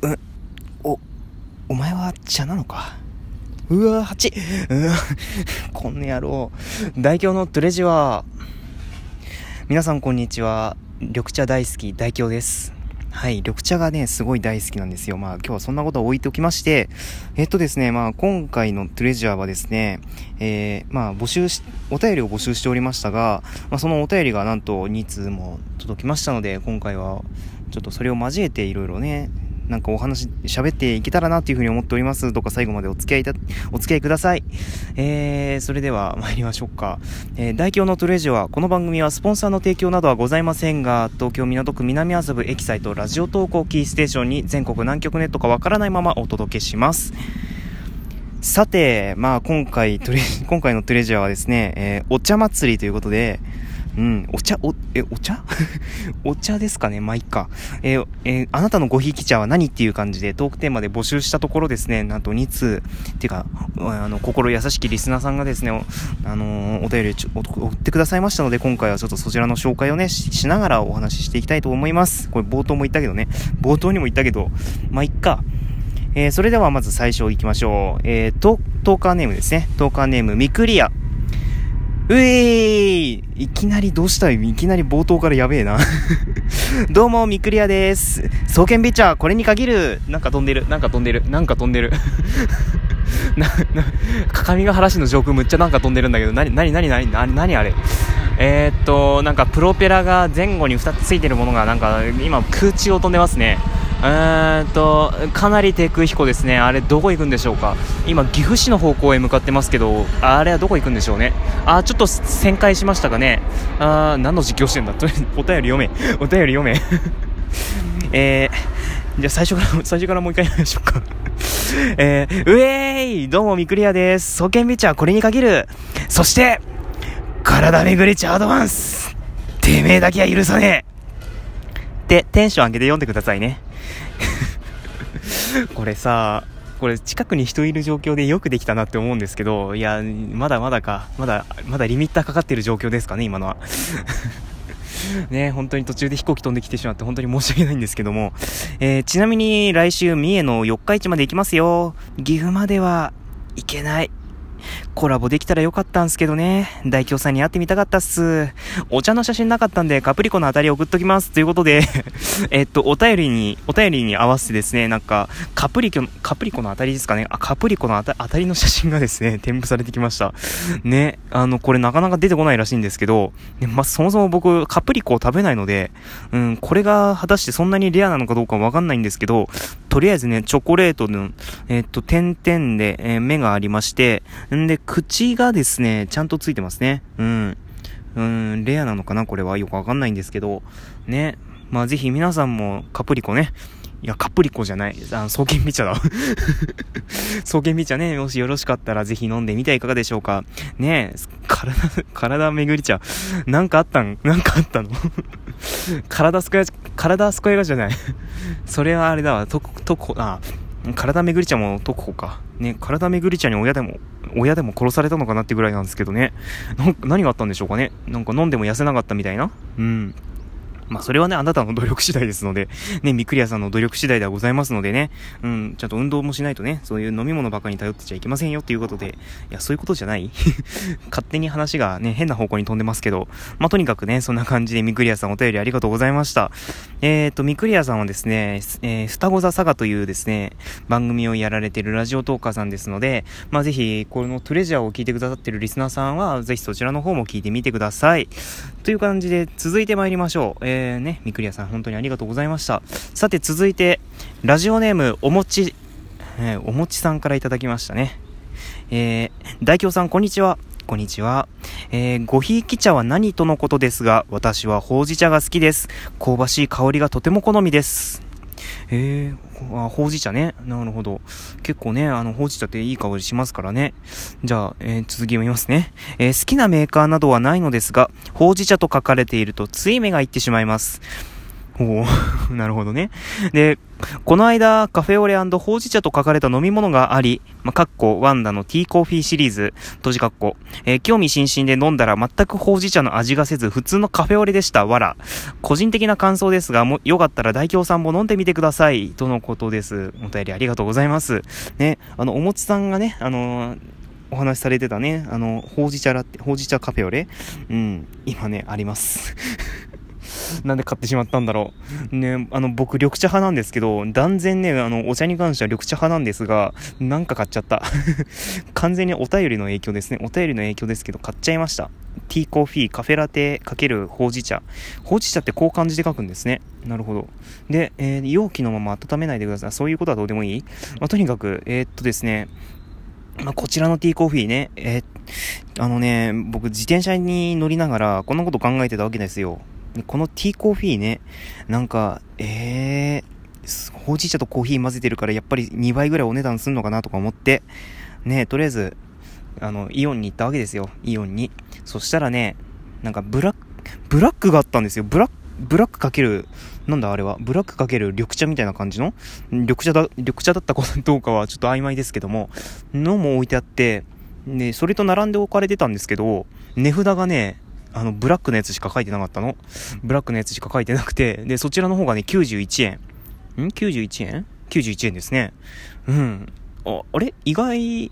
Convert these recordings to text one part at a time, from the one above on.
うん、お、お前は茶なのか？うわ、蜂うわ、こんな野郎。大京のトレジは、皆さんこんにちは。緑茶大好き、大京です。はい、緑茶がね、すごい大好きなんですよ。まあ今日はそんなことを置いておきまして、えっとですね、まあ今回のトレジャーはですね、えー、まあ募集し、お便りを募集しておりましたが、まあそのお便りがなんと2通も届きましたので、今回はちょっとそれを交えていろいろね、なんかお話、喋っていけたらなっていうふうに思っております。どうか最後までお付き合いた、お付き合いください。えー、それでは 参りましょうか。えー、大京のトレジは、この番組はスポンサーの提供などはございませんが、東京港区南麻布エキサイトラジオ投稿キーステーションに全国南極ネットかわからないままお届けします。さて、まあ今回、今回のトレジャーはですね、えー、お茶祭りということで、うん、お茶、お、え、お茶？お茶ですかねまあ、いっか。え、え、あなたのごひいき茶は何っていう感じでトークテーマで募集したところですね、なんと2通、っていうか、あの、心優しきリスナーさんがですね、あのー、お便りを送ってくださいましたので、今回はちょっとそちらの紹介をね、しながらお話ししていきたいと思います。これ冒頭も言ったけどね、冒頭にも言ったけど、まあ、いっか。えー、それではまず最初行きましょう。えー、トーカーネームですね。トーカーネーム、ミクリア。うえーいいきなりどうしたい？いきなり冒頭からやべえな どうも、ミクリアです。双剣ビッチャー、これに限る。なんか飛んでる。なんか飛んでる。なんか飛んでる。な、な、かかみが原市の上空むっちゃなんか飛んでるんだけど、なに、なに、なに、なに、なにあれ？えー、っと、なんかプロペラが前後に2つついてるものがなんか今空中を飛んでますね。えーとかなり低空飛行ですね、あれどこ行くんでしょうか、今、岐阜市の方向へ向かってますけど、あれはどこ行くんでしょうね、あちょっと旋回しましたかね、あ何の実況してんだ、とりあえずお便り読め、お便り読め、えー、じゃあ最初から最初からもう一回やりましょうか。えー、うえーいどうもミクリアです。双剣ビッチャーこれに限る。そして、体巡りチャアドバンス。てめえだけは許さねえ。テンション上げて読んでくださいね。これさ、これ近くに人いる状況でよくできたなって思うんですけど、いや、まだまだか、まだ、まだリミッターかかってる状況ですかね、今のは。ね、本当に途中で飛行機飛んできてしまって本当に申し訳ないんですけども、えー、ちなみに来週三重の四日市まで行きますよ。岐阜までは行けない。コラボできたらよかったんすけどね。大京さんに会ってみたかったっす。お茶の写真なかったんで、カプリコの当たり送っときます。ということで えっと、お便りに、お便りに合わせてですね、なんか、カプリコ、カプリコの当たりですかね？あ、カプリコの当たりの写真がですね、添付されてきました。ね、あの、これなかなか出てこないらしいんですけど、ね、まあ、そもそも僕、カプリコを食べないので、うん、これが果たしてそんなにレアなのかどうかわかんないんですけど、とりあえずね、チョコレートの、えっと、点々で、えー、目がありまして、んで、口がですね、ちゃんとついてますね。うん。うん、レアなのかなこれはよくわかんないんですけど、ね。まあぜひ皆さんもカプリコね、いや、カプリコじゃない。あの、双剣ビ茶だ。双剣ビ茶ね、もしよろしかったらぜひ飲んでみてはいかがでしょうか。ねえ、体、体巡り茶。なんかあったん？なんかあったの？体すこや、体すこやがじゃない。それはあれだわ。と、とこ、あ、体めぐり茶も特保か。ね、体めぐり茶に親でも、親でも殺されたのかなってぐらいなんですけどね。何があったんでしょうかね。なんか飲んでも痩せなかったみたいな。うん。まあ、それはね、あなたの努力次第ですので、ね、ミクリアさんの努力次第ではございますのでね、うん、ちゃんと運動もしないとね、そういう飲み物ばかりに頼ってちゃいけませんよっていうことで、いや、そういうことじゃない 勝手に話がね、変な方向に飛んでますけど、まあ、とにかくね、そんな感じでミクリアさんお便りありがとうございました。えっ、ー、と、ミクリアさんはですね、えー、双子座サガというですね、番組をやられてるラジオトーカーさんですので、まあ、ぜひ、このトレジャーを聞いてくださってるリスナーさんは、ぜひそちらの方も聞いてみてください。という感じで、続いて参りましょう。えー、ね、みくりやさん本当にありがとうございました。さて続いて、ラジオネームおもち、えー、おもちさんからいただきましたね。えー、大京さんこんにちは。こんにちは。えー、ごひいき茶は何とのことですが、私はほうじ茶が好きです。香ばしい香りがとても好みです。へえあ、ほうじ茶ね。なるほど。結構ね、あの、ほうじ茶っていい香りしますからね。じゃあ、えー、続き読みますね。えー、好きなメーカーなどはないのですが、ほうじ茶と書かれているとつい目がいってしまいます。おお なるほどね。で、この間、カフェオレほうじ茶と書かれた飲み物があり、まあ、かっこ、ワンダのティーコーヒーシリーズ、閉じかっこ、えー、興味津々で飲んだら全くほうじ茶の味がせず、普通のカフェオレでした。わら。個人的な感想ですが、も、よかったら大京さんも飲んでみてください。とのことです。お便りありがとうございます。ね、あの、おもちさんがね、あのーお話しされてたね、あの、ほうじ茶ラテ、ほうじ茶カフェオレうん、今ね、あります。なんで買ってしまったんだろう。ね、あの、僕、緑茶派なんですけど、断然ね、あの、お茶に関しては緑茶派なんですが、なんか買っちゃった。完全にお便りの影響ですね。お便りの影響ですけど、買っちゃいました。ティーコーヒー、カフェラテ×ほうじ茶。ほうじ茶ってこう漢字で書くんですね。なるほど。で、えー、容器のまま温めないでください。そういうことはどうでもいいまあ、とにかく、えー、っとですね、まあ、こちらのティーコーヒーね、えー、あのね、僕自転車に乗りながらこんなこと考えてたわけですよ。このティーコーヒーね、なんか、えー、ほうじ茶とコーヒー混ぜてるからやっぱり2倍ぐらいお値段すんのかなとか思って、ね、とりあえず、あの、イオンに行ったわけですよ。イオンに。そしたらね、なんかブラック、ブラックがあったんですよ。ブラック、ブラックかける、なんだあれは、ブラックかける緑茶みたいな感じの？緑茶だ、緑茶だったかどうかはちょっと曖昧ですけども、のも置いてあって、で、それと並んで置かれてたんですけど、値札がね、あの、ブラックのやつしか書いてなかったの？ブラックのやつしか書いてなくて、で、そちらの方がね、91円。ん ?91 円 ?91 円ですね。うん。あ、あれ？意外、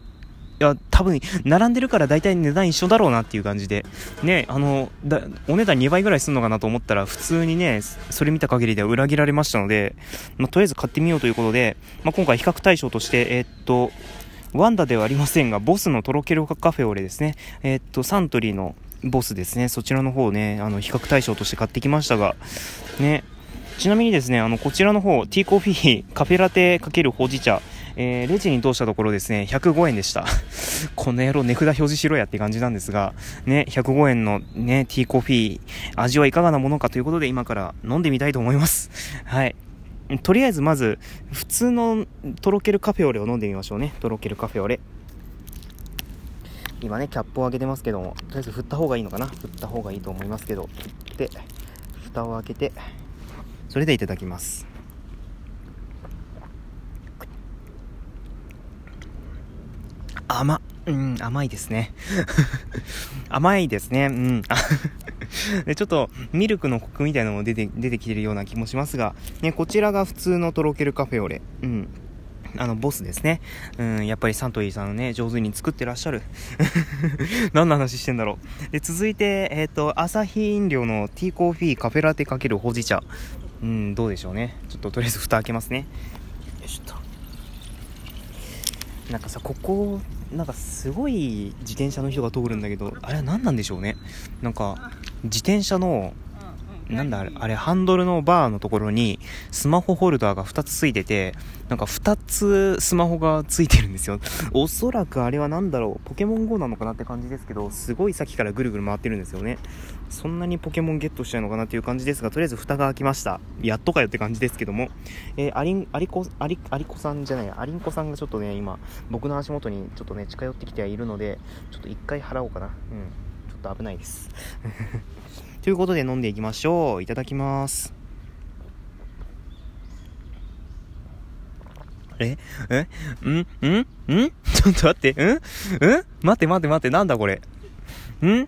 いや、多分、並んでるから大体値段一緒だろうなっていう感じで、ね、あの、だお値段2倍ぐらいするのかなと思ったら、普通にね、それ見た限りでは裏切られましたので、まあ、とりあえず買ってみようということで、まあ、今回比較対象として、えー、っと、ワンダではありませんが、ボスのとろけるカフェオレですね。えー、っと、サントリーのボスですね。そちらの方ね、あの、比較対象として買ってきましたが、ね、ちなみにですね、あの、こちらの方、ティーコーヒー、カフェラテ×ほうじ茶、えー、レジに通したところですね、105円でした。この野郎値札表示しろやって感じなんですが、ね、105円のね、ティーコーヒー、味はいかがなものかということで今から飲んでみたいと思います。はい。とりあえずまず、普通のとろけるカフェオレを飲んでみましょうね。とろけるカフェオレ。今ね、キャップを開けてますけども、とりあえず振った方がいいのかな？振った方がいいと思いますけど、振って、蓋を開けて、それでいただきます。甘、うん、甘いですね。甘いですね。うん。で、ちょっと、ミルクのコクみたいなのも出て、出てきてるような気もしますが、ね、こちらが普通のとろけるカフェオレ。うん。あの、ボスですね。うん、やっぱりサントリーさんね、上手に作ってらっしゃる。何の話してんだろう。で、続いて、えっ、ー、と、アサヒ飲料のティーコーヒーカフェラテかけるほうじ茶。うん、どうでしょうね。ちょっととりあえず蓋開けますね。よいしょと。なんかさ、ここ、なんかすごい自転車の人が通るんだけど、あれは何なんでしょうね。なんか、自転車の、なんだあれ、あれ、ハンドルのバーのところにスマホホルダーが2つついてて、なんか2つスマホがついてるんですよ。おそらくあれは何だろう、ポケモン GO なのかなって感じですけど、すごい先からぐるぐる回ってるんですよね。そんなにポケモンゲットしちゃうのかなっていう感じですが、とりあえず蓋が開きました。やっとかよって感じですけども、えー、アリン、アリコ、アリ、アリコさんじゃない、アリンコさんがちょっとね、今、僕の足元にちょっとね、近寄ってきてはいるので、ちょっと一回払おうかな。うん。ちょっと危ないです。ということで飲んでいきましょう。いただきます。え？え？ん？ん？ん？ちょっと待って。ん？ん？待って待って待って、なんだこれ？ん？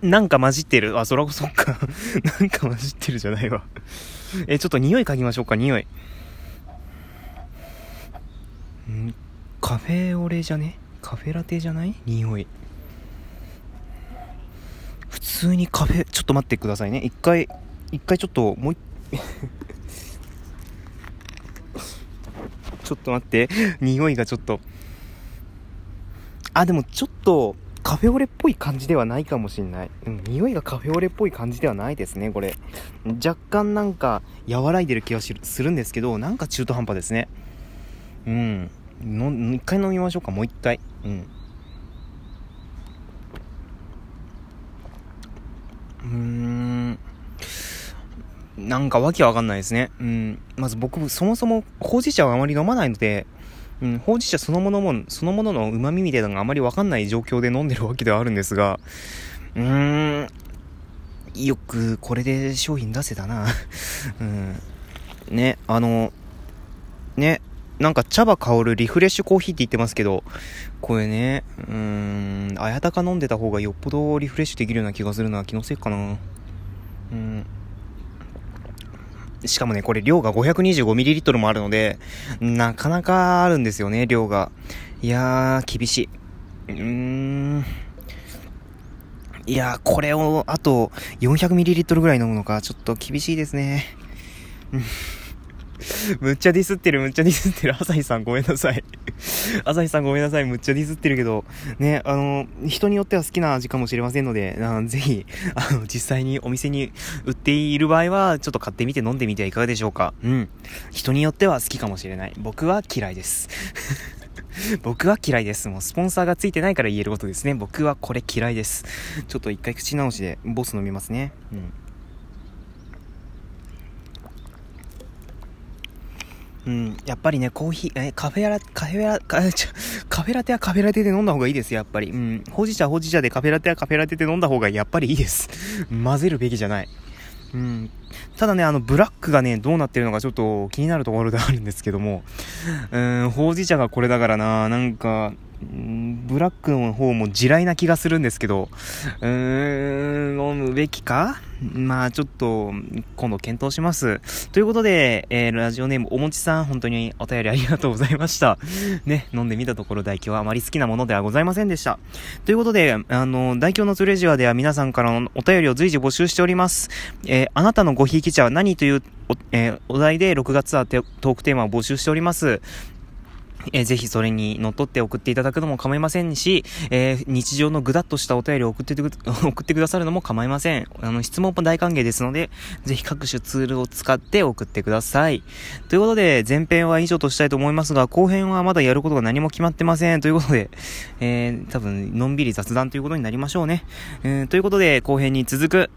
なんか混じってる。あ、そらこ そっか。なんか混じってるじゃないわ。え、ちょっと匂い嗅ぎましょうか、匂い。ん？カフェオレじゃね？カフェラテじゃない？匂い。普通にカフェ、ちょっと待ってくださいね。一回、一回ちょっと、もう一、ちょっと待って。匂いがちょっと。あ、でもちょっと、カフェオレっぽい感じではないかもしんない。うん、匂いがカフェオレっぽい感じではないですね、これ。若干なんか、和らいでる気はするんですけど、なんか中途半端ですね。うん。の、一回飲みましょうか、もう一回。うん。うーん。なんかわけわかんないですね。うん。まず僕、そもそも、ほうじ茶をあまり飲まないので、うん、ほうじ茶そのものも、そのものの旨味みたいなのがあまりわかんない状況で飲んでるわけではあるんですが、うーん、よくこれで商品出せたな。うん。ね、あの、ね、なんか茶葉香るリフレッシュコーヒーって言ってますけど、これね、うーん、あやたか飲んでた方がよっぽどリフレッシュできるような気がするな。気のせいかな。うん。しかもね、これ量が 525ml もあるので、なかなかあるんですよね、量が。いやー、厳しい。うーん。いやー、これを、あと、400ml ぐらい飲むのか、ちょっと厳しいですね。うんむっちゃディスってる、むっちゃディスってる。朝日さんごめんなさい。朝日さんごめんなさい、むっちゃディスってるけど、ね、あの、人によっては好きな味かもしれませんので、あのぜひ、あの、実際にお店に売っている場合は、ちょっと買ってみて飲んでみてはいかがでしょうか。うん。人によっては好きかもしれない。僕は嫌いです。僕は嫌いです。もうスポンサーがついてないから言えることですね。僕はこれ嫌いです。ちょっと一回口直しでボス飲みますね。うん。うん、やっぱりね、コーヒー、え、カフェラ、カフェラ、カフェラテはカフェラテで飲んだ方がいいです、やっぱり。うん、ほうじ茶ほうじ茶でカフェラテはカフェラテで飲んだ方がやっぱりいいです。混ぜるべきじゃない。うん。ただね、あの、ブラックがね、どうなってるのかちょっと気になるところであるんですけども、うん、ほうじ茶がこれだからな、なんか、ブラックの方も地雷な気がするんですけど、うーん、飲むべきか？まあちょっと、今度検討します。ということで、えー、ラジオネームおもちさん、本当にお便りありがとうございました。ね、飲んでみたところ代表はあまり好きなものではございませんでした。ということで、あの、代表のツレジュアでは皆さんからのお便りを随時募集しております。えー、あなたのごひいき茶は何というお,、えー、お題で6月はトークテーマを募集しております。えー、ぜひそれに乗っ取って送っていただくのも構いませんし、えー、日常のぐだっとしたお便りを送ってて 送ってくださるのも構いません。あの、質問も大歓迎ですので、ぜひ各種ツールを使って送ってください。ということで、前編は以上としたいと思いますが、後編はまだやることが何も決まってません。ということで、えー、多分、のんびり雑談ということになりましょうね。えー、ということで、後編に続く、